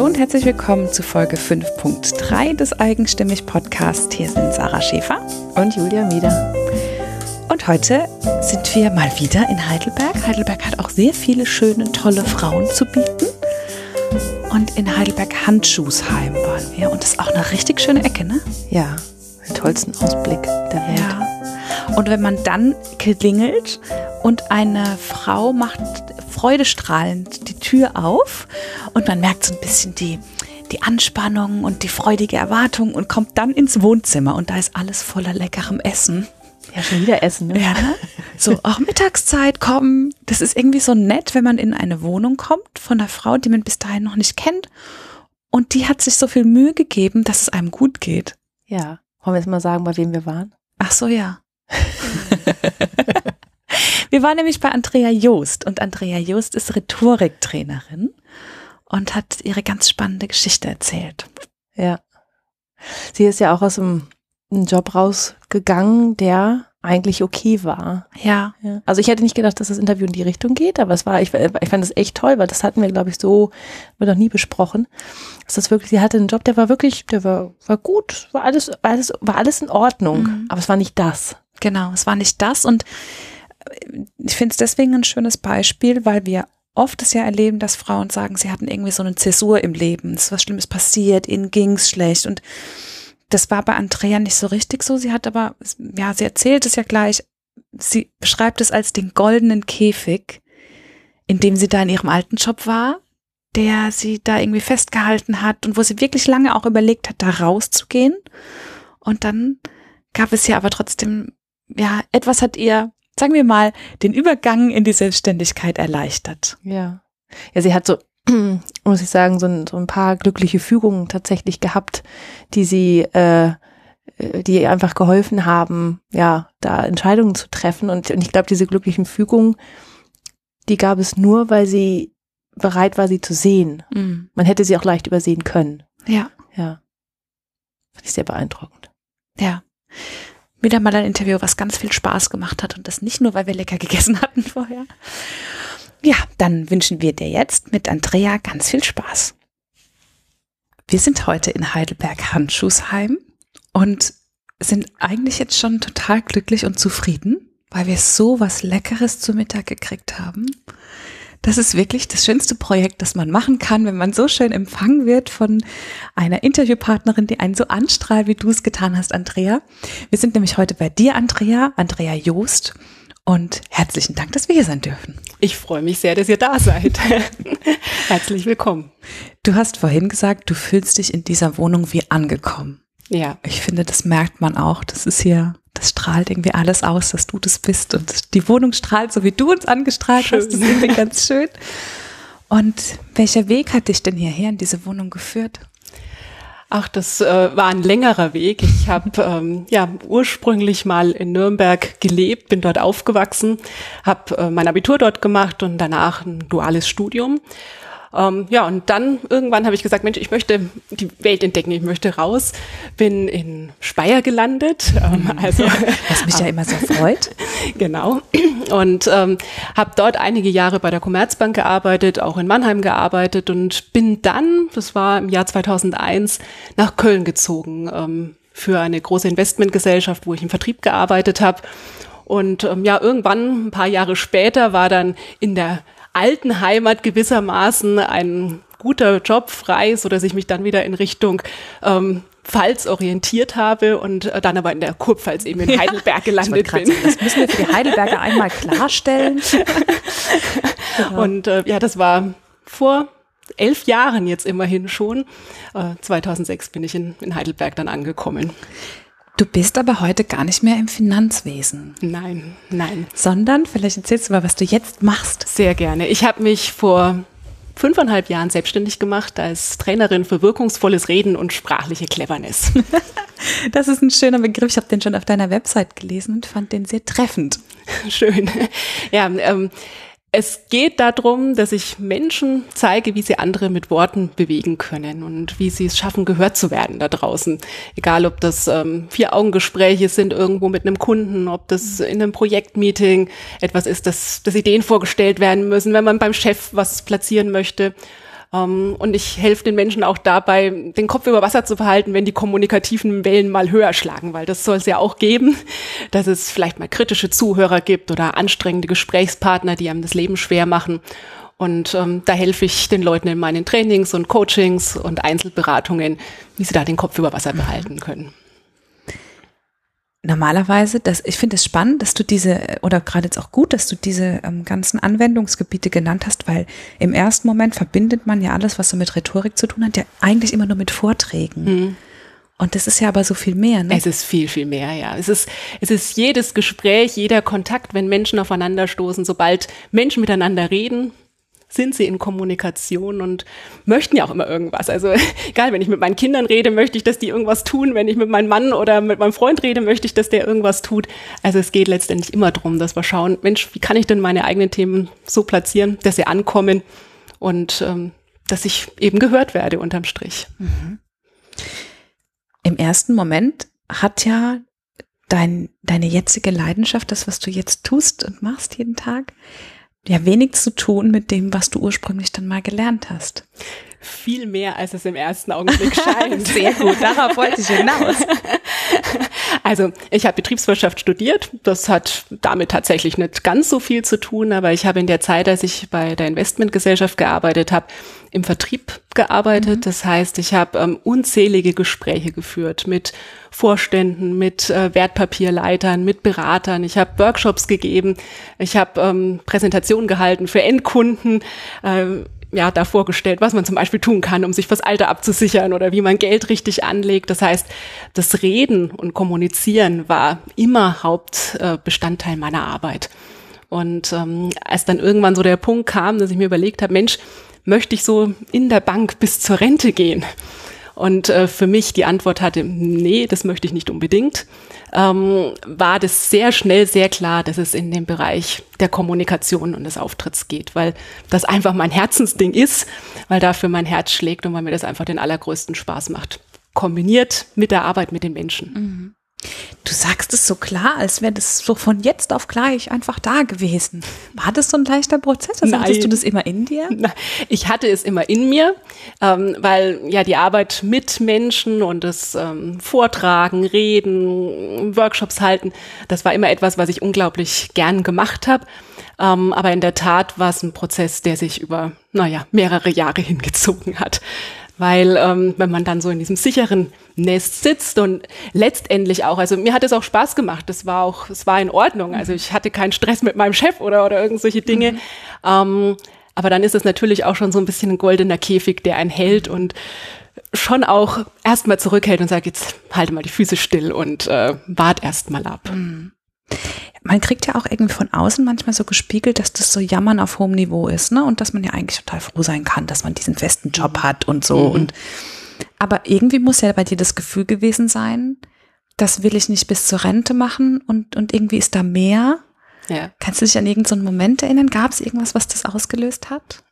Hallo und herzlich willkommen zu Folge 5.3 des Eigenstimmig Podcasts. Hier sind Sarah Schäfer und Julia Mieder. Und heute sind wir mal wieder in Heidelberg. Heidelberg hat auch sehr viele schöne, tolle Frauen zu bieten. Und in Heidelberg Handschuhsheim waren wir. Und das ist auch eine richtig schöne Ecke, ne? Ja, den tollsten Ausblick der Welt. Ja. Und wenn man dann klingelt und eine Frau macht freudestrahlend die Tür auf und man merkt so ein bisschen die, die Anspannung und die freudige Erwartung und kommt dann ins Wohnzimmer und da ist alles voller leckerem Essen. Ja, schon wieder Essen, ne? Ja, ne? So, auch Mittagszeit kommen. Das ist irgendwie so nett, wenn man in eine Wohnung kommt von einer Frau, die man bis dahin noch nicht kennt. Und die hat sich so viel Mühe gegeben, dass es einem gut geht. Ja. Wollen wir jetzt mal sagen, bei wem wir waren? Ach so, ja. Wir waren nämlich bei Andrea Joost und Andrea Joost ist Rhetoriktrainerin und hat ihre ganz spannende Geschichte erzählt. Ja. Sie ist ja auch aus einem, Job rausgegangen, der eigentlich okay war. Ja. ja. Also ich hätte nicht gedacht, dass das Interview in die Richtung geht, aber es war, ich, ich fand es echt toll, weil das hatten wir, glaube ich, so, wir noch nie besprochen. Dass das wirklich, sie hatte einen Job, der war wirklich, der war, war gut, war alles, war alles, war alles in Ordnung, mhm. aber es war nicht das. Genau, es war nicht das und ich finde es deswegen ein schönes Beispiel, weil wir oft es ja erleben, dass Frauen sagen, sie hatten irgendwie so eine Zäsur im Leben, es ist was Schlimmes passiert, ihnen ging es schlecht und das war bei Andrea nicht so richtig so. Sie hat aber, ja, sie erzählt es ja gleich, sie beschreibt es als den goldenen Käfig, in dem sie da in ihrem alten Job war, der sie da irgendwie festgehalten hat und wo sie wirklich lange auch überlegt hat, da rauszugehen. Und dann gab es ja aber trotzdem, ja, etwas hat ihr sagen wir mal, den Übergang in die Selbstständigkeit erleichtert. Ja. Ja, sie hat so, muss ich sagen, so ein, so ein paar glückliche Fügungen tatsächlich gehabt, die sie, äh, die einfach geholfen haben, ja, da Entscheidungen zu treffen. Und, und ich glaube, diese glücklichen Fügungen, die gab es nur, weil sie bereit war, sie zu sehen. Mhm. Man hätte sie auch leicht übersehen können. Ja. Ja. Fand ich sehr beeindruckend. Ja wieder mal ein Interview, was ganz viel Spaß gemacht hat und das nicht nur, weil wir lecker gegessen hatten vorher. Ja, dann wünschen wir dir jetzt mit Andrea ganz viel Spaß. Wir sind heute in Heidelberg Handschuhsheim und sind eigentlich jetzt schon total glücklich und zufrieden, weil wir so was Leckeres zu Mittag gekriegt haben. Das ist wirklich das schönste Projekt, das man machen kann, wenn man so schön empfangen wird von einer Interviewpartnerin, die einen so anstrahlt, wie du es getan hast, Andrea. Wir sind nämlich heute bei dir, Andrea, Andrea Joost. Und herzlichen Dank, dass wir hier sein dürfen. Ich freue mich sehr, dass ihr da seid. Herzlich willkommen. Du hast vorhin gesagt, du fühlst dich in dieser Wohnung wie angekommen. Ja. Ich finde, das merkt man auch. Das ist hier das strahlt irgendwie alles aus, dass du das bist. Und die Wohnung strahlt, so wie du uns angestrahlt schön. hast. Das ist irgendwie ganz schön. Und welcher Weg hat dich denn hierher in diese Wohnung geführt? Ach, das äh, war ein längerer Weg. Ich habe ähm, ja ursprünglich mal in Nürnberg gelebt, bin dort aufgewachsen, habe äh, mein Abitur dort gemacht und danach ein duales Studium ähm, ja, und dann irgendwann habe ich gesagt, Mensch, ich möchte die Welt entdecken, ich möchte raus. Bin in Speyer gelandet. Ähm, mhm. also, Was mich ja immer so freut. genau. Und ähm, habe dort einige Jahre bei der Commerzbank gearbeitet, auch in Mannheim gearbeitet und bin dann, das war im Jahr 2001, nach Köln gezogen ähm, für eine große Investmentgesellschaft, wo ich im Vertrieb gearbeitet habe. Und ähm, ja, irgendwann, ein paar Jahre später, war dann in der alten Heimat gewissermaßen ein guter Job frei, so dass ich mich dann wieder in Richtung ähm, Pfalz orientiert habe und äh, dann aber in der Kurpfalz eben in Heidelberg gelandet bin. Sagen, das müssen wir für die Heidelberger einmal klarstellen. genau. Und äh, ja, das war vor elf Jahren jetzt immerhin schon. Äh, 2006 bin ich in, in Heidelberg dann angekommen. Du bist aber heute gar nicht mehr im Finanzwesen. Nein, nein. Sondern, vielleicht erzählst du mal, was du jetzt machst. Sehr gerne. Ich habe mich vor fünfeinhalb Jahren selbstständig gemacht als Trainerin für wirkungsvolles Reden und sprachliche Cleverness. Das ist ein schöner Begriff. Ich habe den schon auf deiner Website gelesen und fand den sehr treffend. Schön. Ja, ähm, es geht darum, dass ich Menschen zeige, wie sie andere mit Worten bewegen können und wie sie es schaffen, gehört zu werden da draußen. Egal, ob das ähm, Vier-Augen-Gespräche sind irgendwo mit einem Kunden, ob das in einem Projektmeeting etwas ist, dass, dass Ideen vorgestellt werden müssen, wenn man beim Chef was platzieren möchte. Ähm, und ich helfe den Menschen auch dabei, den Kopf über Wasser zu behalten, wenn die kommunikativen Wellen mal höher schlagen, weil das soll es ja auch geben, dass es vielleicht mal kritische Zuhörer gibt oder anstrengende Gesprächspartner, die einem das Leben schwer machen. Und ähm, da helfe ich den Leuten in meinen Trainings und Coachings und Einzelberatungen, wie sie da den Kopf über Wasser behalten können normalerweise, das, ich finde es spannend, dass du diese, oder gerade jetzt auch gut, dass du diese ähm, ganzen Anwendungsgebiete genannt hast, weil im ersten Moment verbindet man ja alles, was so mit Rhetorik zu tun hat, ja eigentlich immer nur mit Vorträgen. Mhm. Und das ist ja aber so viel mehr, ne? Es ist viel, viel mehr, ja. Es ist, es ist jedes Gespräch, jeder Kontakt, wenn Menschen aufeinanderstoßen, sobald Menschen miteinander reden, sind sie in Kommunikation und möchten ja auch immer irgendwas. Also egal, wenn ich mit meinen Kindern rede, möchte ich, dass die irgendwas tun. Wenn ich mit meinem Mann oder mit meinem Freund rede, möchte ich, dass der irgendwas tut. Also es geht letztendlich immer darum, dass wir schauen, Mensch, wie kann ich denn meine eigenen Themen so platzieren, dass sie ankommen und ähm, dass ich eben gehört werde unterm Strich. Mhm. Im ersten Moment hat ja dein, deine jetzige Leidenschaft, das, was du jetzt tust und machst jeden Tag, ja wenig zu tun mit dem, was du ursprünglich dann mal gelernt hast. Viel mehr, als es im ersten Augenblick scheint. Sehr gut, darauf wollte ich hinaus. Also ich habe Betriebswirtschaft studiert. Das hat damit tatsächlich nicht ganz so viel zu tun, aber ich habe in der Zeit, als ich bei der Investmentgesellschaft gearbeitet habe, im Vertrieb gearbeitet. Mhm. Das heißt, ich habe ähm, unzählige Gespräche geführt mit Vorständen, mit äh, Wertpapierleitern, mit Beratern. Ich habe Workshops gegeben. Ich habe ähm, Präsentationen gehalten für Endkunden. Ähm, ja, da vorgestellt, was man zum Beispiel tun kann, um sich fürs Alter abzusichern oder wie man Geld richtig anlegt. Das heißt, das Reden und Kommunizieren war immer Hauptbestandteil meiner Arbeit. Und ähm, als dann irgendwann so der Punkt kam, dass ich mir überlegt habe, Mensch, möchte ich so in der Bank bis zur Rente gehen? Und äh, für mich die Antwort hatte, nee, das möchte ich nicht unbedingt, ähm, war das sehr schnell sehr klar, dass es in den Bereich der Kommunikation und des Auftritts geht, weil das einfach mein Herzensding ist, weil dafür mein Herz schlägt und weil mir das einfach den allergrößten Spaß macht. Kombiniert mit der Arbeit mit den Menschen. Mhm. Du sagst es so klar, als wäre das so von jetzt auf gleich einfach da gewesen. War das so ein leichter Prozess? Also hattest du das immer in dir? Ich hatte es immer in mir, ähm, weil ja die Arbeit mit Menschen und das ähm, Vortragen, Reden, Workshops halten, das war immer etwas, was ich unglaublich gern gemacht habe. Ähm, aber in der Tat war es ein Prozess, der sich über, naja, mehrere Jahre hingezogen hat weil ähm, wenn man dann so in diesem sicheren Nest sitzt und letztendlich auch, also mir hat es auch Spaß gemacht, das war auch, es war in Ordnung, also ich hatte keinen Stress mit meinem Chef oder oder irgendwelche Dinge, mhm. ähm, aber dann ist es natürlich auch schon so ein bisschen ein goldener Käfig, der einen hält und schon auch erstmal zurückhält und sagt, jetzt halte mal die Füße still und äh, wart erstmal ab. Mhm man kriegt ja auch irgendwie von außen manchmal so gespiegelt, dass das so Jammern auf hohem Niveau ist, ne? Und dass man ja eigentlich total froh sein kann, dass man diesen festen Job mhm. hat und so. Mhm. Und aber irgendwie muss ja bei dir das Gefühl gewesen sein, das will ich nicht bis zur Rente machen und, und irgendwie ist da mehr. Ja. Kannst du dich an irgendeinen Moment erinnern? Gab es irgendwas, was das ausgelöst hat?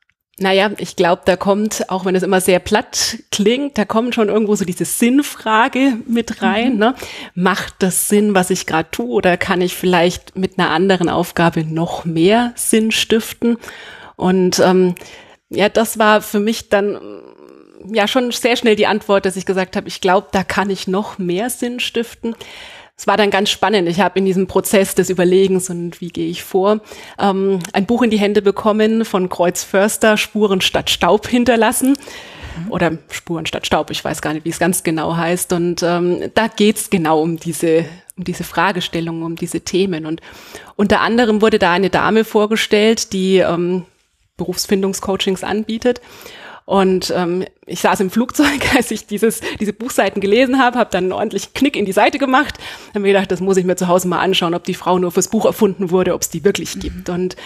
Naja, ich glaube, da kommt, auch wenn es immer sehr platt klingt, da kommt schon irgendwo so diese Sinnfrage mit rein. Mhm. Ne? Macht das Sinn, was ich gerade tue, oder kann ich vielleicht mit einer anderen Aufgabe noch mehr Sinn stiften? Und ähm, ja, das war für mich dann ja schon sehr schnell die Antwort, dass ich gesagt habe, ich glaube, da kann ich noch mehr Sinn stiften es war dann ganz spannend. Ich habe in diesem Prozess des Überlegens und wie gehe ich vor, ähm, ein Buch in die Hände bekommen von Kreuz Förster, Spuren statt Staub hinterlassen. Oder Spuren statt Staub, ich weiß gar nicht, wie es ganz genau heißt. Und ähm, da geht's genau um diese, um diese Fragestellungen, um diese Themen. Und unter anderem wurde da eine Dame vorgestellt, die ähm, Berufsfindungscoachings anbietet. Und ähm, ich saß im Flugzeug, als ich dieses, diese Buchseiten gelesen habe, habe dann einen ordentlichen Knick in die Seite gemacht, habe mir gedacht, das muss ich mir zu Hause mal anschauen, ob die Frau nur fürs Buch erfunden wurde, ob es die wirklich mhm. gibt. Und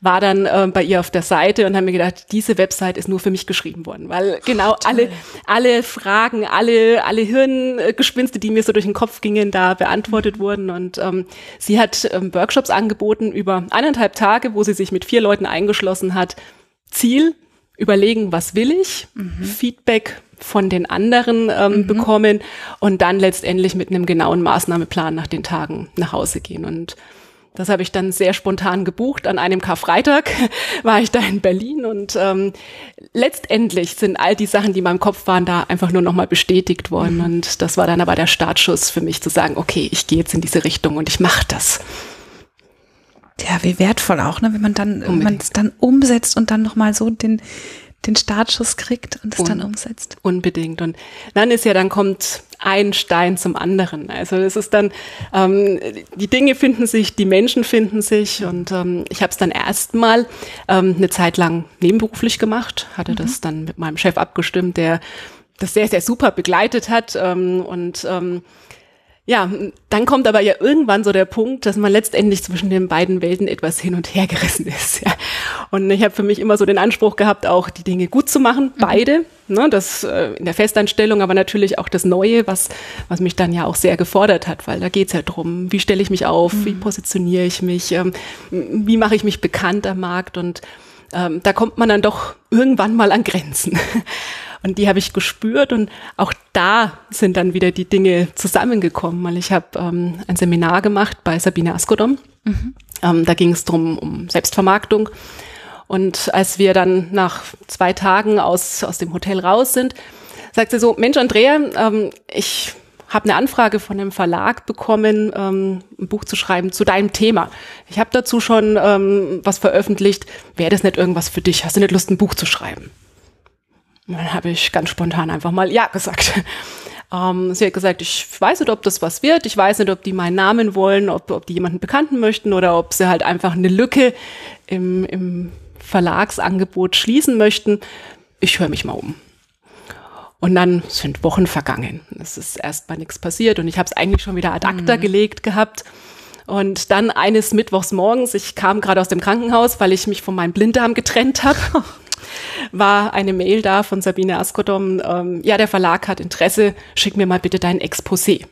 war dann äh, bei ihr auf der Seite und habe mir gedacht, diese Website ist nur für mich geschrieben worden, weil genau Ach, alle alle Fragen, alle alle Hirngespinste, die mir so durch den Kopf gingen, da beantwortet mhm. wurden. Und ähm, sie hat ähm, Workshops angeboten über eineinhalb Tage, wo sie sich mit vier Leuten eingeschlossen hat. Ziel überlegen, was will ich, mhm. Feedback von den anderen ähm, mhm. bekommen und dann letztendlich mit einem genauen Maßnahmeplan nach den Tagen nach Hause gehen. Und Das habe ich dann sehr spontan gebucht. An einem Karfreitag war ich da in Berlin und ähm, letztendlich sind all die Sachen, die in meinem Kopf waren, da einfach nur nochmal bestätigt worden. Mhm. Und das war dann aber der Startschuss für mich zu sagen, okay, ich gehe jetzt in diese Richtung und ich mache das. Ja, wie wertvoll auch, ne, wenn man dann, wenn man es dann umsetzt und dann nochmal so den, den Startschuss kriegt und es dann umsetzt. Unbedingt. Und dann ist ja, dann kommt ein Stein zum anderen. Also es ist dann, ähm, die Dinge finden sich, die Menschen finden sich und ähm, ich habe es dann erstmal ähm, eine Zeit lang nebenberuflich gemacht, hatte mhm. das dann mit meinem Chef abgestimmt, der das sehr, sehr super begleitet hat ähm, und ähm, ja, dann kommt aber ja irgendwann so der Punkt, dass man letztendlich zwischen den beiden Welten etwas hin und her gerissen ist. Ja. Und ich habe für mich immer so den Anspruch gehabt, auch die Dinge gut zu machen, mhm. beide. Ne, das äh, in der Festanstellung, aber natürlich auch das Neue, was, was mich dann ja auch sehr gefordert hat, weil da geht's ja drum, wie stelle ich mich auf, mhm. wie positioniere ich mich, ähm, wie mache ich mich bekannt am Markt und ähm, da kommt man dann doch irgendwann mal an Grenzen. Und die habe ich gespürt und auch da sind dann wieder die Dinge zusammengekommen, weil ich habe ähm, ein Seminar gemacht bei Sabine Askodom. Mhm. Ähm, da ging es drum um Selbstvermarktung. Und als wir dann nach zwei Tagen aus, aus dem Hotel raus sind, sagt sie so, Mensch, Andrea, ähm, ich habe eine Anfrage von einem Verlag bekommen, ähm, ein Buch zu schreiben zu deinem Thema. Ich habe dazu schon ähm, was veröffentlicht. Wäre das nicht irgendwas für dich? Hast du nicht Lust, ein Buch zu schreiben? Dann habe ich ganz spontan einfach mal Ja gesagt. Ähm, sie hat gesagt, ich weiß nicht, ob das was wird. Ich weiß nicht, ob die meinen Namen wollen, ob, ob die jemanden bekannten möchten oder ob sie halt einfach eine Lücke im, im Verlagsangebot schließen möchten. Ich höre mich mal um. Und dann sind Wochen vergangen. Es ist erstmal nichts passiert und ich habe es eigentlich schon wieder ad acta mhm. gelegt gehabt. Und dann eines Mittwochs morgens, ich kam gerade aus dem Krankenhaus, weil ich mich von meinem Blinddarm getrennt habe. war eine Mail da von Sabine Askodom, ähm, ja, der Verlag hat Interesse, schick mir mal bitte dein Exposé.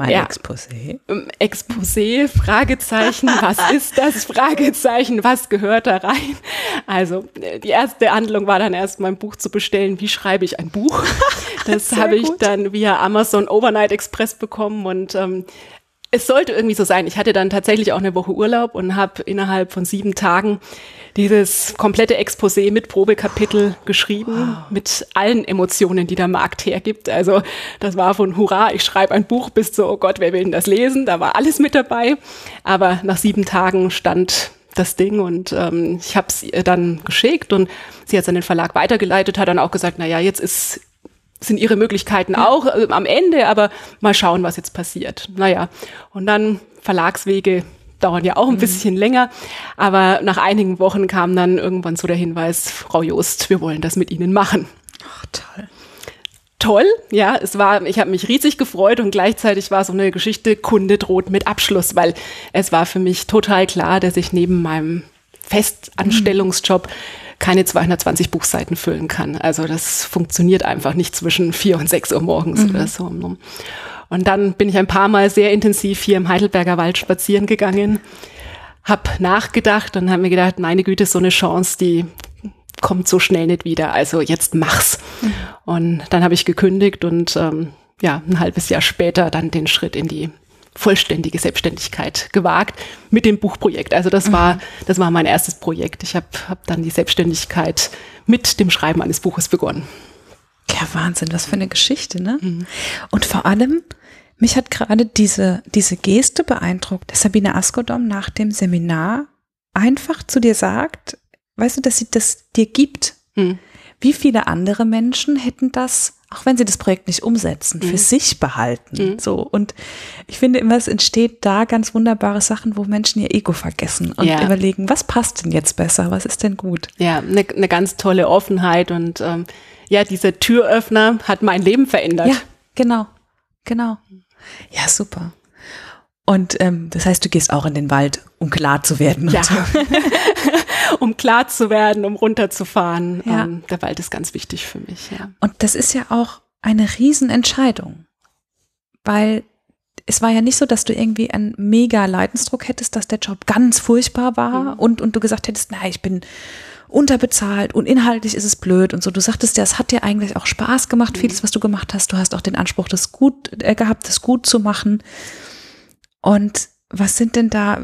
Mein ja. Exposé? Ähm, Exposé, Fragezeichen, was ist das? Fragezeichen, was gehört da rein? Also, die erste Handlung war dann erst mein Buch zu bestellen, wie schreibe ich ein Buch? Das habe ich dann via Amazon Overnight Express bekommen und ähm, es sollte irgendwie so sein. Ich hatte dann tatsächlich auch eine Woche Urlaub und habe innerhalb von sieben Tagen dieses komplette Exposé mit Probekapitel geschrieben, wow. mit allen Emotionen, die der Markt hergibt. Also das war von Hurra, ich schreibe ein Buch bis zu, oh Gott, wer will denn das lesen? Da war alles mit dabei. Aber nach sieben Tagen stand das Ding und ähm, ich habe es ihr dann geschickt und sie hat es an den Verlag weitergeleitet, hat dann auch gesagt, na ja, jetzt ist sind ihre Möglichkeiten auch äh, am Ende, aber mal schauen, was jetzt passiert. Naja, und dann Verlagswege dauern ja auch ein mhm. bisschen länger. Aber nach einigen Wochen kam dann irgendwann so der Hinweis, Frau Jost, wir wollen das mit Ihnen machen. Ach, toll. Toll, ja, es war, ich habe mich riesig gefreut und gleichzeitig war so eine Geschichte, Kunde droht mit Abschluss, weil es war für mich total klar, dass ich neben meinem Festanstellungsjob keine 220 Buchseiten füllen kann. Also das funktioniert einfach nicht zwischen vier und sechs Uhr morgens mhm. oder so. Und dann bin ich ein paar Mal sehr intensiv hier im Heidelberger Wald spazieren gegangen, hab nachgedacht und habe mir gedacht, meine Güte, so eine Chance, die kommt so schnell nicht wieder. Also jetzt mach's. Mhm. Und dann habe ich gekündigt und ähm, ja, ein halbes Jahr später dann den Schritt in die vollständige Selbstständigkeit gewagt mit dem Buchprojekt. Also das war, mhm. das war mein erstes Projekt. Ich habe hab dann die Selbstständigkeit mit dem Schreiben eines Buches begonnen. Ja, Wahnsinn, was für eine Geschichte, ne? Mhm. Und vor allem, mich hat gerade diese, diese Geste beeindruckt, dass Sabine Askodom nach dem Seminar einfach zu dir sagt, weißt du, dass sie das dir gibt. Mhm. Wie viele andere Menschen hätten das, auch wenn sie das Projekt nicht umsetzen, mhm. für sich behalten. Mhm. So. Und ich finde immer, es entsteht da ganz wunderbare Sachen, wo Menschen ihr Ego vergessen und ja. überlegen, was passt denn jetzt besser, was ist denn gut? Ja, eine ne ganz tolle Offenheit und ähm, ja, dieser Türöffner hat mein Leben verändert. Ja, genau, genau. Ja, super. Und ähm, das heißt, du gehst auch in den Wald, um klar zu werden. Ja. um klar zu werden, um runterzufahren. Ja. Ähm, der Wald ist ganz wichtig für mich. Ja. Und das ist ja auch eine Riesenentscheidung, weil es war ja nicht so, dass du irgendwie einen mega Leidensdruck hättest, dass der Job ganz furchtbar war mhm. und, und du gesagt hättest, na, ich bin unterbezahlt und inhaltlich ist es blöd und so. Du sagtest ja, es hat dir eigentlich auch Spaß gemacht, mhm. vieles, was du gemacht hast. Du hast auch den Anspruch, das gut äh, gehabt, das gut zu machen. Und was sind denn da,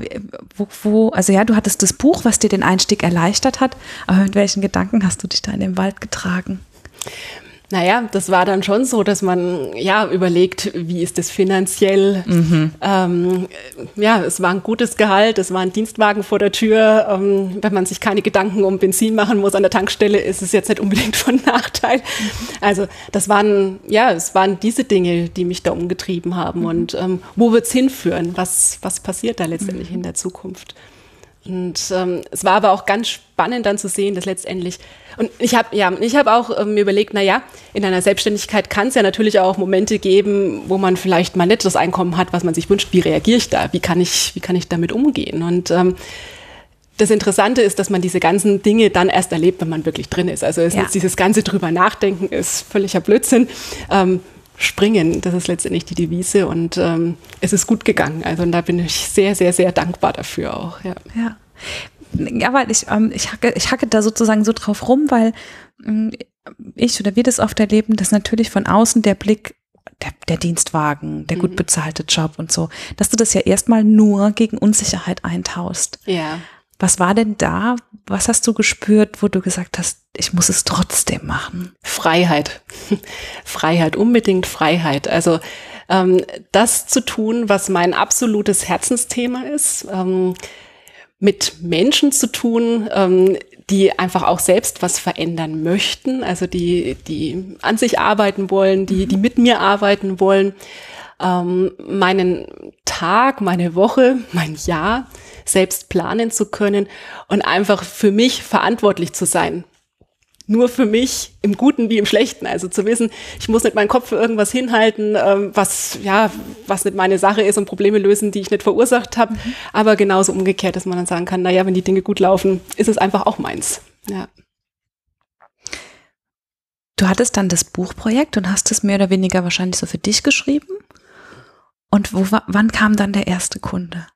wo, wo, also ja, du hattest das Buch, was dir den Einstieg erleichtert hat, aber mit welchen Gedanken hast du dich da in den Wald getragen? Naja, das war dann schon so, dass man ja überlegt, wie ist das finanziell? Mhm. Ähm, ja, es war ein gutes Gehalt, es war ein Dienstwagen vor der Tür. Ähm, wenn man sich keine Gedanken um Benzin machen muss an der Tankstelle, ist es jetzt nicht unbedingt von Nachteil. Also das waren ja, es waren diese Dinge, die mich da umgetrieben haben. Mhm. Und ähm, wo wird's hinführen? Was was passiert da letztendlich mhm. in der Zukunft? Und ähm, es war aber auch ganz spannend dann zu sehen, dass letztendlich und ich habe ja, ich habe auch ähm, mir überlegt, na ja, in einer Selbstständigkeit kann es ja natürlich auch Momente geben, wo man vielleicht mal nicht das Einkommen hat, was man sich wünscht. Wie reagiere ich da? Wie kann ich, wie kann ich damit umgehen? Und ähm, das Interessante ist, dass man diese ganzen Dinge dann erst erlebt, wenn man wirklich drin ist. Also es ja. ist dieses ganze drüber nachdenken ist völliger Blödsinn. Ähm, springen, das ist letztendlich die Devise und ähm, es ist gut gegangen. Also und da bin ich sehr, sehr, sehr dankbar dafür auch. Ja. ja. Ja, weil ich, ähm, ich, hacke, ich hacke da sozusagen so drauf rum, weil ähm, ich oder wir das oft erleben, dass natürlich von außen der Blick, der, der Dienstwagen, der mhm. gut bezahlte Job und so, dass du das ja erstmal nur gegen Unsicherheit eintaust. Ja. Was war denn da? Was hast du gespürt, wo du gesagt hast, ich muss es trotzdem machen? Freiheit. Freiheit, unbedingt Freiheit. Also ähm, das zu tun, was mein absolutes Herzensthema ist. Ähm, mit Menschen zu tun, ähm, die einfach auch selbst was verändern möchten, also die, die an sich arbeiten wollen, die, die mit mir arbeiten wollen, ähm, meinen Tag, meine Woche, mein Jahr selbst planen zu können und einfach für mich verantwortlich zu sein nur für mich im Guten wie im Schlechten. Also zu wissen, ich muss nicht meinen Kopf für irgendwas hinhalten, ähm, was ja was nicht meine Sache ist und Probleme lösen, die ich nicht verursacht habe. Mhm. Aber genauso umgekehrt, dass man dann sagen kann, na ja, wenn die Dinge gut laufen, ist es einfach auch meins. Ja. Du hattest dann das Buchprojekt und hast es mehr oder weniger wahrscheinlich so für dich geschrieben. Und wo, wann kam dann der erste Kunde?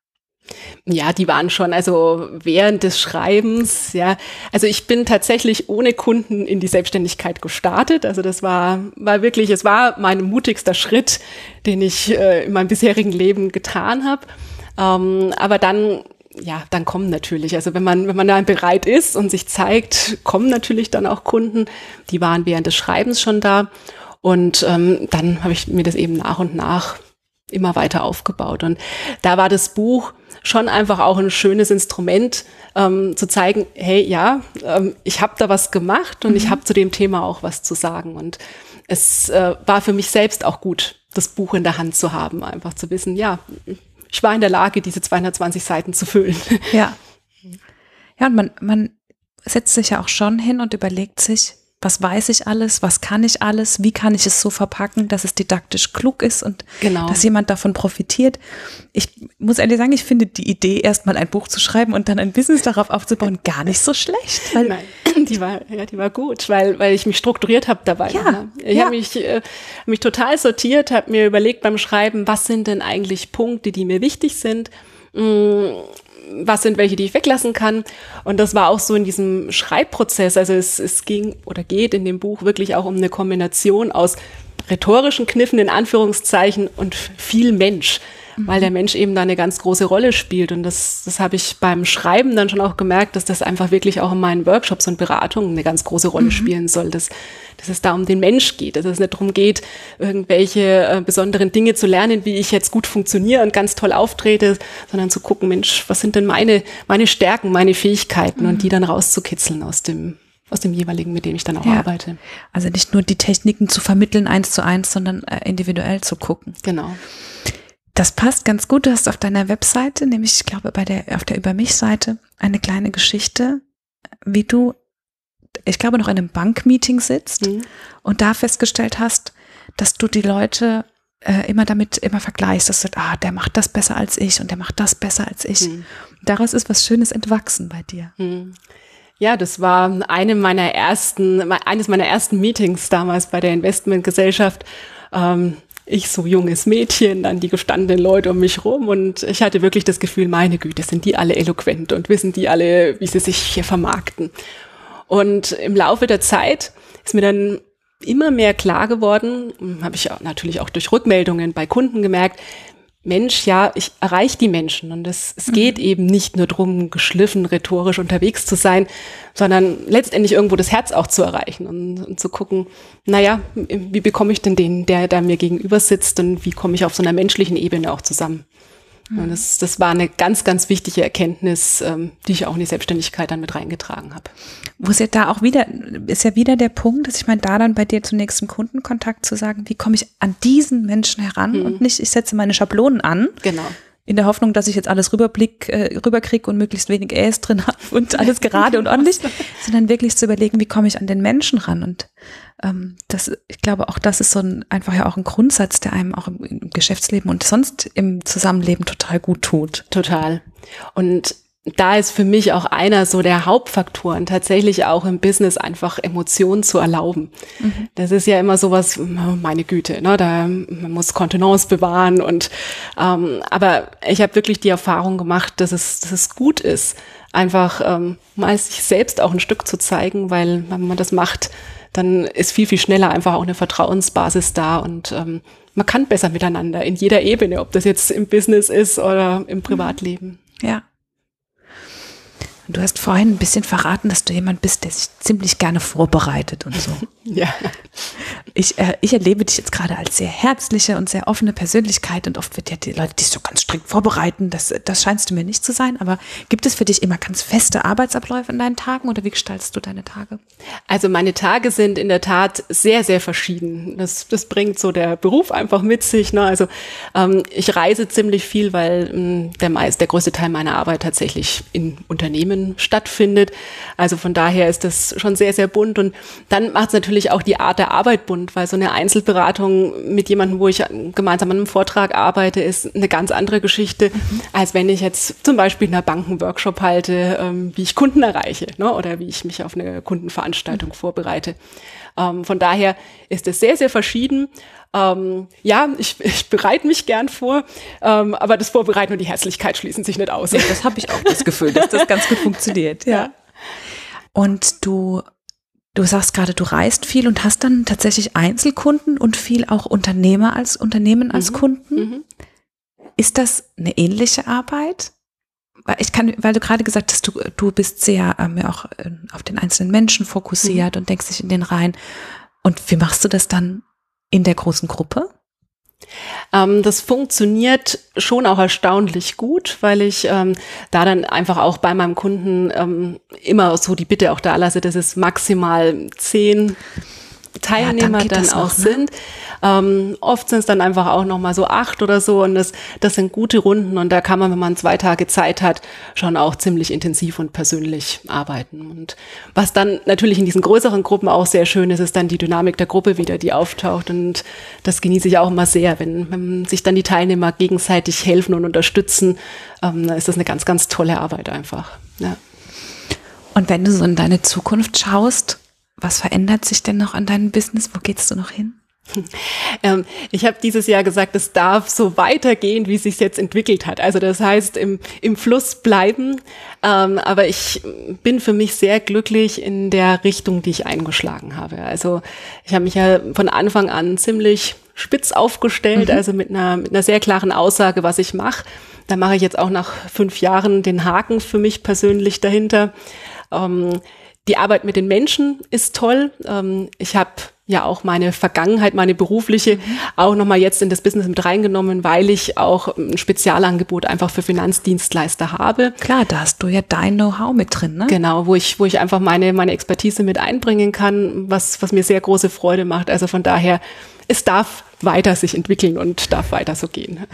Ja, die waren schon, also während des Schreibens, ja. Also ich bin tatsächlich ohne Kunden in die Selbstständigkeit gestartet. Also das war, war wirklich, es war mein mutigster Schritt, den ich äh, in meinem bisherigen Leben getan habe. Ähm, aber dann, ja, dann kommen natürlich, also wenn man, wenn man dann bereit ist und sich zeigt, kommen natürlich dann auch Kunden. Die waren während des Schreibens schon da. Und ähm, dann habe ich mir das eben nach und nach immer weiter aufgebaut. Und da war das Buch schon einfach auch ein schönes Instrument, ähm, zu zeigen, hey, ja, ähm, ich habe da was gemacht und mhm. ich habe zu dem Thema auch was zu sagen. Und es äh, war für mich selbst auch gut, das Buch in der Hand zu haben, einfach zu wissen, ja, ich war in der Lage, diese 220 Seiten zu füllen. Ja. Ja, und man, man setzt sich ja auch schon hin und überlegt sich, was weiß ich alles, was kann ich alles, wie kann ich es so verpacken, dass es didaktisch klug ist und genau. dass jemand davon profitiert. Ich muss ehrlich sagen, ich finde die Idee, erstmal ein Buch zu schreiben und dann ein Business darauf aufzubauen, gar nicht so schlecht. Weil Nein, die war, ja, die war gut, weil, weil ich mich strukturiert habe dabei. Ja, ne? Ich ja. habe mich, äh, mich total sortiert, habe mir überlegt beim Schreiben, was sind denn eigentlich Punkte, die mir wichtig sind. Mmh was sind welche, die ich weglassen kann. Und das war auch so in diesem Schreibprozess. Also es, es ging oder geht in dem Buch wirklich auch um eine Kombination aus rhetorischen Kniffen in Anführungszeichen und viel Mensch weil der Mensch eben da eine ganz große Rolle spielt. Und das, das habe ich beim Schreiben dann schon auch gemerkt, dass das einfach wirklich auch in meinen Workshops und Beratungen eine ganz große Rolle mhm. spielen soll, dass, dass es da um den Mensch geht, dass es nicht darum geht, irgendwelche äh, besonderen Dinge zu lernen, wie ich jetzt gut funktioniere und ganz toll auftrete, sondern zu gucken, Mensch, was sind denn meine, meine Stärken, meine Fähigkeiten mhm. und die dann rauszukitzeln aus dem, aus dem jeweiligen, mit dem ich dann auch ja. arbeite. Also nicht nur die Techniken zu vermitteln eins zu eins, sondern äh, individuell zu gucken. Genau. Das passt ganz gut. Du hast auf deiner Webseite, nämlich ich glaube bei der auf der über mich Seite eine kleine Geschichte, wie du ich glaube noch in einem Bankmeeting sitzt mhm. und da festgestellt hast, dass du die Leute äh, immer damit immer vergleichst, dass du ah, der macht das besser als ich und der macht das besser als ich. Mhm. Daraus ist was Schönes entwachsen bei dir. Mhm. Ja, das war eine meiner ersten, eines meiner ersten Meetings damals bei der Investmentgesellschaft. Ähm, ich so junges Mädchen, dann die gestandenen Leute um mich rum und ich hatte wirklich das Gefühl, meine Güte, sind die alle eloquent und wissen die alle, wie sie sich hier vermarkten. Und im Laufe der Zeit ist mir dann immer mehr klar geworden, habe ich natürlich auch durch Rückmeldungen bei Kunden gemerkt, Mensch, ja, ich erreiche die Menschen und es, es geht mhm. eben nicht nur drum, geschliffen, rhetorisch unterwegs zu sein, sondern letztendlich irgendwo das Herz auch zu erreichen und, und zu gucken, naja, wie bekomme ich denn den, der da mir gegenüber sitzt und wie komme ich auf so einer menschlichen Ebene auch zusammen? Und das, das war eine ganz, ganz wichtige Erkenntnis, ähm, die ich auch in die Selbstständigkeit dann mit reingetragen habe. Wo ist ja da auch wieder, ist ja wieder der Punkt, dass ich meine, da dann bei dir zunächst im Kundenkontakt zu sagen, wie komme ich an diesen Menschen heran mhm. und nicht, ich setze meine Schablonen an. Genau in der Hoffnung, dass ich jetzt alles rüberblick, äh, rüberkrieg und möglichst wenig Äs drin habe und alles gerade und ordentlich, sondern wirklich zu überlegen, wie komme ich an den Menschen ran. Und ähm, das, ich glaube, auch das ist so ein einfach ja auch ein Grundsatz, der einem auch im, im Geschäftsleben und sonst im Zusammenleben total gut tut. Total. Und da ist für mich auch einer so der Hauptfaktoren, tatsächlich auch im Business einfach Emotionen zu erlauben. Mhm. Das ist ja immer sowas, meine Güte, ne, da man muss Kontenance bewahren und ähm, aber ich habe wirklich die Erfahrung gemacht, dass es, dass es gut ist, einfach ähm, mal sich selbst auch ein Stück zu zeigen, weil wenn man das macht, dann ist viel, viel schneller einfach auch eine Vertrauensbasis da und ähm, man kann besser miteinander in jeder Ebene, ob das jetzt im Business ist oder im Privatleben. Ja. Du hast vorhin ein bisschen verraten, dass du jemand bist, der sich ziemlich gerne vorbereitet und so. ja. Ich, äh, ich erlebe dich jetzt gerade als sehr herzliche und sehr offene Persönlichkeit und oft wird ja die Leute dich so ganz strikt vorbereiten. Das, das scheinst du mir nicht zu sein. Aber gibt es für dich immer ganz feste Arbeitsabläufe in deinen Tagen oder wie gestaltest du deine Tage? Also meine Tage sind in der Tat sehr, sehr verschieden. Das, das bringt so der Beruf einfach mit sich. Ne? Also ähm, ich reise ziemlich viel, weil ähm, der meist, der größte Teil meiner Arbeit tatsächlich in Unternehmen Unternehmen stattfindet. Also von daher ist das schon sehr, sehr bunt. Und dann macht es natürlich auch die Art der Arbeit bunt, weil so eine Einzelberatung mit jemandem, wo ich gemeinsam an einem Vortrag arbeite, ist eine ganz andere Geschichte, mhm. als wenn ich jetzt zum Beispiel in einer Bankenworkshop halte, ähm, wie ich Kunden erreiche ne? oder wie ich mich auf eine Kundenveranstaltung mhm. vorbereite. Ähm, von daher ist es sehr, sehr verschieden. Ähm, ja, ich, ich bereite mich gern vor, ähm, aber das Vorbereiten und die Herzlichkeit schließen sich nicht aus. Ja, das habe ich auch das Gefühl, dass das ganz gut funktioniert. Ja. Und du Du sagst gerade, du reist viel und hast dann tatsächlich Einzelkunden und viel auch Unternehmer als Unternehmen als mhm. Kunden. Mhm. Ist das eine ähnliche Arbeit? Ich kann, weil du gerade gesagt hast, du, du bist sehr ähm, auch äh, auf den einzelnen Menschen fokussiert mhm. und denkst dich in den rein. Und wie machst du das dann in der großen Gruppe? Ähm, das funktioniert schon auch erstaunlich gut, weil ich ähm, da dann einfach auch bei meinem Kunden ähm, immer so die Bitte auch da lasse, dass es maximal zehn Teilnehmer ja, dann, dann auch noch, ne? sind. Ähm, oft sind es dann einfach auch noch mal so acht oder so und das, das sind gute Runden und da kann man, wenn man zwei Tage Zeit hat, schon auch ziemlich intensiv und persönlich arbeiten. Und was dann natürlich in diesen größeren Gruppen auch sehr schön ist, ist dann die Dynamik der Gruppe wieder, die auftaucht und das genieße ich auch immer sehr, wenn, wenn sich dann die Teilnehmer gegenseitig helfen und unterstützen, ähm, dann ist das eine ganz, ganz tolle Arbeit einfach. Ja. Und wenn du so in deine Zukunft schaust, was verändert sich denn noch an deinem Business? Wo gehst du noch hin? Ähm, ich habe dieses Jahr gesagt, es darf so weitergehen, wie es sich jetzt entwickelt hat. Also das heißt, im, im Fluss bleiben. Ähm, aber ich bin für mich sehr glücklich in der Richtung, die ich eingeschlagen habe. Also ich habe mich ja von Anfang an ziemlich spitz aufgestellt, mhm. also mit einer, mit einer sehr klaren Aussage, was ich mache. Da mache ich jetzt auch nach fünf Jahren den Haken für mich persönlich dahinter. Ähm, die Arbeit mit den Menschen ist toll. Ähm, ich habe ja auch meine Vergangenheit, meine berufliche, mhm. auch nochmal jetzt in das Business mit reingenommen, weil ich auch ein Spezialangebot einfach für Finanzdienstleister habe. Klar, da hast du ja dein Know-how mit drin, ne? Genau, wo ich, wo ich einfach meine, meine Expertise mit einbringen kann, was, was mir sehr große Freude macht. Also von daher, es darf weiter sich entwickeln und darf weiter so gehen.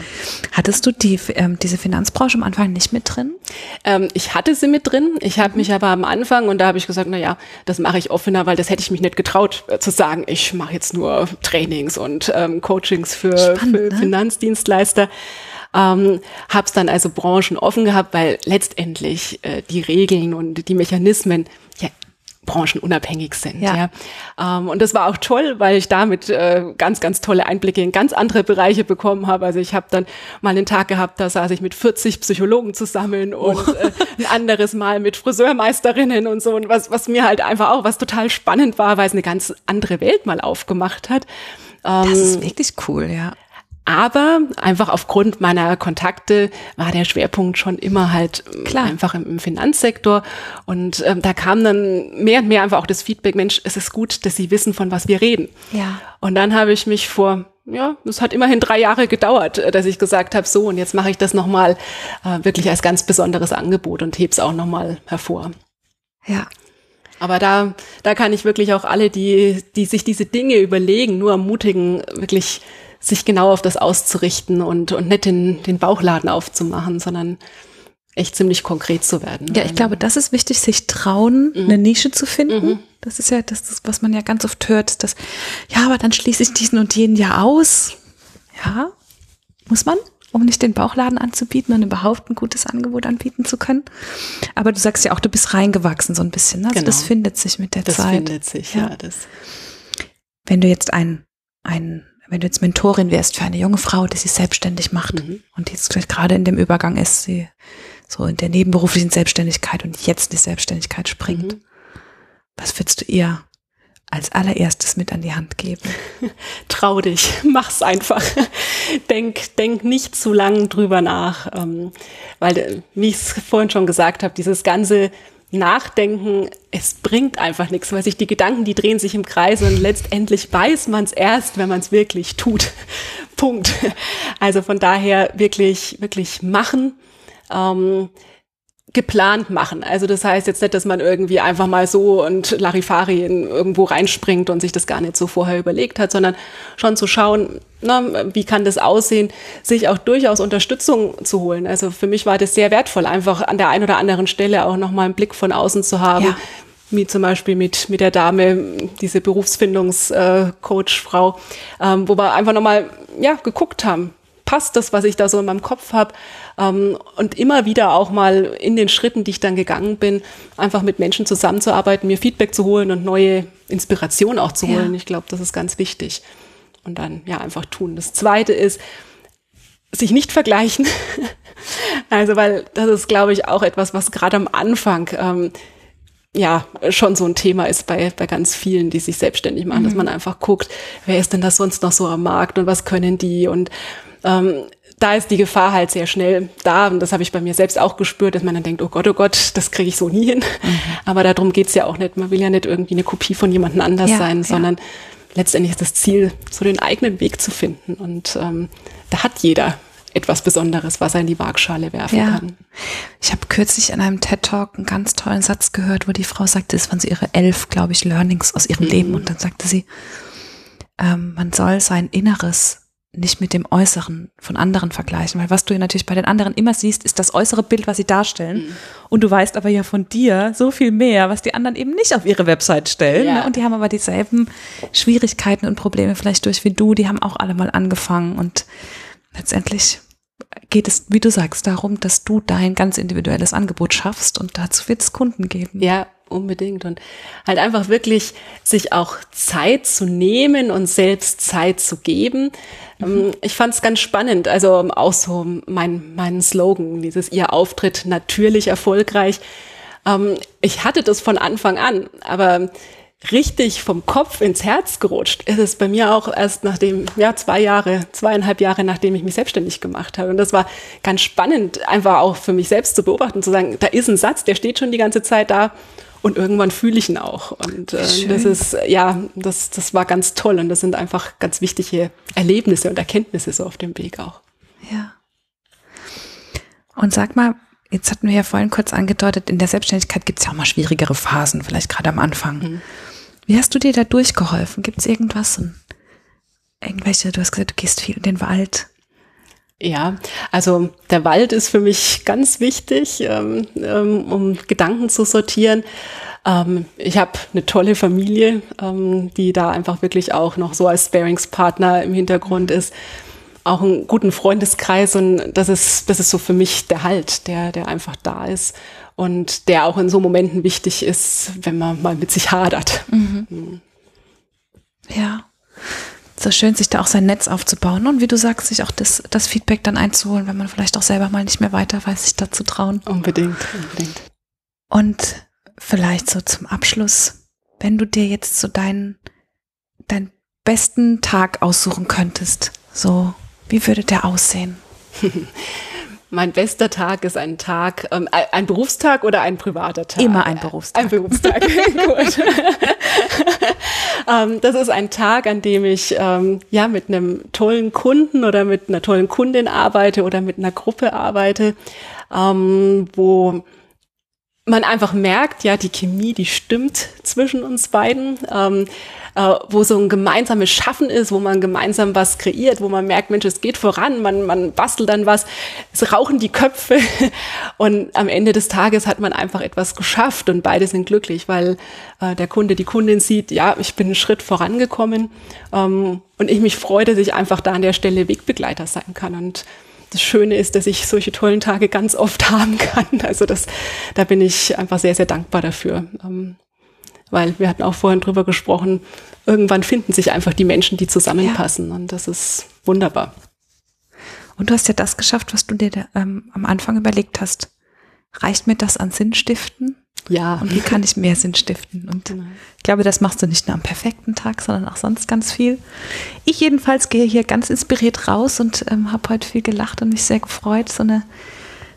Hattest du die, ähm, diese Finanzbranche am Anfang nicht mit drin? Ähm, ich hatte sie mit drin. Ich habe mhm. mich aber am Anfang und da habe ich gesagt, na ja, das mache ich offener, weil das hätte ich mich nicht getraut äh, zu sagen. Ich mache jetzt nur Trainings und ähm, Coachings für, Spannend, für ne? Finanzdienstleister. Ähm, habe es dann also branchenoffen gehabt, weil letztendlich äh, die Regeln und die Mechanismen ja branchenunabhängig sind. Ja. ja. Ähm, und das war auch toll, weil ich damit äh, ganz, ganz tolle Einblicke in ganz andere Bereiche bekommen habe. Also ich habe dann mal einen Tag gehabt, da saß ich mit 40 Psychologen zusammen oh. und äh, ein anderes Mal mit Friseurmeisterinnen und so. Und was, was mir halt einfach auch was total spannend war, weil es eine ganz andere Welt mal aufgemacht hat. Ähm, das ist wirklich cool, ja. Aber einfach aufgrund meiner Kontakte war der Schwerpunkt schon immer halt ähm, Klar. einfach im, im Finanzsektor. Und ähm, da kam dann mehr und mehr einfach auch das Feedback, Mensch, es ist gut, dass Sie wissen, von was wir reden. Ja. Und dann habe ich mich vor, ja, es hat immerhin drei Jahre gedauert, äh, dass ich gesagt habe, so, und jetzt mache ich das nochmal äh, wirklich als ganz besonderes Angebot und heb's auch nochmal hervor. Ja. Aber da, da kann ich wirklich auch alle, die, die sich diese Dinge überlegen, nur ermutigen, wirklich sich genau auf das auszurichten und, und nicht den, den Bauchladen aufzumachen, sondern echt ziemlich konkret zu werden. Ja, ich glaube, das ist wichtig, sich trauen, mhm. eine Nische zu finden. Mhm. Das ist ja das, was man ja ganz oft hört, dass, ja, aber dann schließe ich diesen und jenen ja aus. Ja, muss man, um nicht den Bauchladen anzubieten und überhaupt ein gutes Angebot anbieten zu können. Aber du sagst ja auch, du bist reingewachsen so ein bisschen. Ne? Also genau. das findet sich mit der das Zeit. Das findet sich, ja. ja das. Wenn du jetzt ein, ein wenn du jetzt Mentorin wärst für eine junge Frau, die sich selbstständig macht mhm. und jetzt vielleicht gerade in dem Übergang ist, sie so in der nebenberuflichen Selbstständigkeit und jetzt in die Selbstständigkeit springt, mhm. was würdest du ihr als allererstes mit an die Hand geben? Trau dich, mach's einfach. denk, denk nicht zu lang drüber nach, ähm, weil, wie ich es vorhin schon gesagt habe, dieses ganze Nachdenken, es bringt einfach nichts, weil sich die Gedanken, die drehen sich im Kreis und letztendlich weiß man es erst, wenn man es wirklich tut. Punkt. Also von daher wirklich, wirklich machen. Ähm, geplant machen. Also das heißt jetzt nicht, dass man irgendwie einfach mal so und Larifari in irgendwo reinspringt und sich das gar nicht so vorher überlegt hat, sondern schon zu schauen, na, wie kann das aussehen, sich auch durchaus Unterstützung zu holen. Also für mich war das sehr wertvoll, einfach an der einen oder anderen Stelle auch nochmal einen Blick von außen zu haben. Ja. Wie zum Beispiel mit, mit der Dame, diese Berufsfindungscoach-Frau, ähm, wo wir einfach nochmal ja, geguckt haben, passt das, was ich da so in meinem Kopf habe. Ähm, und immer wieder auch mal in den Schritten, die ich dann gegangen bin, einfach mit Menschen zusammenzuarbeiten, mir Feedback zu holen und neue Inspiration auch zu holen. Ja. Ich glaube, das ist ganz wichtig. Und dann ja einfach tun. Das Zweite ist, sich nicht vergleichen. also, weil das ist, glaube ich, auch etwas, was gerade am Anfang ähm, ja schon so ein Thema ist bei, bei ganz vielen, die sich selbstständig machen, mhm. dass man einfach guckt, wer ist denn das sonst noch so am Markt und was können die und ähm, da ist die Gefahr halt sehr schnell da. Und das habe ich bei mir selbst auch gespürt, dass man dann denkt, oh Gott, oh Gott, das kriege ich so nie hin. Mhm. Aber darum geht's ja auch nicht. Man will ja nicht irgendwie eine Kopie von jemandem anders ja, sein, sondern ja. letztendlich ist das Ziel, so den eigenen Weg zu finden. Und ähm, da hat jeder etwas Besonderes, was er in die Waagschale werfen ja. kann. Ich habe kürzlich in einem TED Talk einen ganz tollen Satz gehört, wo die Frau sagte, es waren so ihre elf, glaube ich, Learnings aus ihrem mhm. Leben. Und dann sagte sie, ähm, man soll sein Inneres nicht mit dem Äußeren von anderen vergleichen, weil was du ja natürlich bei den anderen immer siehst, ist das äußere Bild, was sie darstellen. Mhm. Und du weißt aber ja von dir so viel mehr, was die anderen eben nicht auf ihre Website stellen. Ja. Ne? Und die haben aber dieselben Schwierigkeiten und Probleme vielleicht durch wie du. Die haben auch alle mal angefangen. Und letztendlich geht es, wie du sagst, darum, dass du dein ganz individuelles Angebot schaffst und dazu wird es Kunden geben. Ja, unbedingt. Und halt einfach wirklich sich auch Zeit zu nehmen und selbst Zeit zu geben. Mhm. Ich fand es ganz spannend. Also auch so mein, mein Slogan, dieses Ihr Auftritt natürlich erfolgreich. Ähm, ich hatte das von Anfang an, aber richtig vom Kopf ins Herz gerutscht ist es bei mir auch erst nachdem, ja, zwei Jahre, zweieinhalb Jahre, nachdem ich mich selbstständig gemacht habe. Und das war ganz spannend, einfach auch für mich selbst zu beobachten, zu sagen, da ist ein Satz, der steht schon die ganze Zeit da und irgendwann fühle ich ihn auch. Und äh, das ist, ja, das, das war ganz toll und das sind einfach ganz wichtige Erlebnisse und Erkenntnisse so auf dem Weg auch. Ja. Und sag mal, jetzt hatten wir ja vorhin kurz angedeutet, in der Selbstständigkeit gibt es ja auch mal schwierigere Phasen, vielleicht gerade am Anfang. Mhm. Wie hast du dir da durchgeholfen? Gibt es irgendwas? Irgendwelche, du hast gesagt, du gehst viel in den Wald. Ja, also der Wald ist für mich ganz wichtig, ähm, ähm, um Gedanken zu sortieren. Ähm, ich habe eine tolle Familie, ähm, die da einfach wirklich auch noch so als Sparingspartner im Hintergrund ist. Auch einen guten Freundeskreis und das ist, das ist so für mich der Halt, der, der einfach da ist und der auch in so Momenten wichtig ist, wenn man mal mit sich hadert. Mhm. Mhm. Ja so schön, sich da auch sein Netz aufzubauen und wie du sagst, sich auch das, das Feedback dann einzuholen, wenn man vielleicht auch selber mal nicht mehr weiter weiß, sich da zu trauen. Unbedingt, unbedingt. Und vielleicht so zum Abschluss, wenn du dir jetzt so deinen, deinen besten Tag aussuchen könntest, so Wie würde der aussehen? Mein bester Tag ist ein Tag, ähm, ein Berufstag oder ein privater Tag? Immer ein Berufstag. Ein Berufstag, gut. ähm, das ist ein Tag, an dem ich ähm, ja mit einem tollen Kunden oder mit einer tollen Kundin arbeite oder mit einer Gruppe arbeite, ähm, wo man einfach merkt, ja, die Chemie, die stimmt zwischen uns beiden, ähm, äh, wo so ein gemeinsames Schaffen ist, wo man gemeinsam was kreiert, wo man merkt, Mensch, es geht voran, man, man bastelt dann was, es rauchen die Köpfe. Und am Ende des Tages hat man einfach etwas geschafft und beide sind glücklich, weil äh, der Kunde, die Kundin sieht, ja, ich bin einen Schritt vorangekommen ähm, und ich mich freue, dass ich einfach da an der Stelle Wegbegleiter sein kann. Und das Schöne ist, dass ich solche tollen Tage ganz oft haben kann. Also das, da bin ich einfach sehr, sehr dankbar dafür. Ähm, weil wir hatten auch vorhin drüber gesprochen, irgendwann finden sich einfach die Menschen, die zusammenpassen. Ja. Und das ist wunderbar. Und du hast ja das geschafft, was du dir ähm, am Anfang überlegt hast. Reicht mir das an Sinnstiften? Ja. Und wie kann ich mehr Sinn stiften? Und genau. ich glaube, das machst du nicht nur am perfekten Tag, sondern auch sonst ganz viel. Ich jedenfalls gehe hier ganz inspiriert raus und ähm, habe heute viel gelacht und mich sehr gefreut, so eine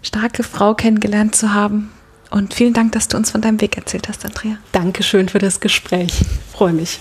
starke Frau kennengelernt zu haben. Und vielen Dank, dass du uns von deinem Weg erzählt hast, Andrea. Dankeschön für das Gespräch. freue mich.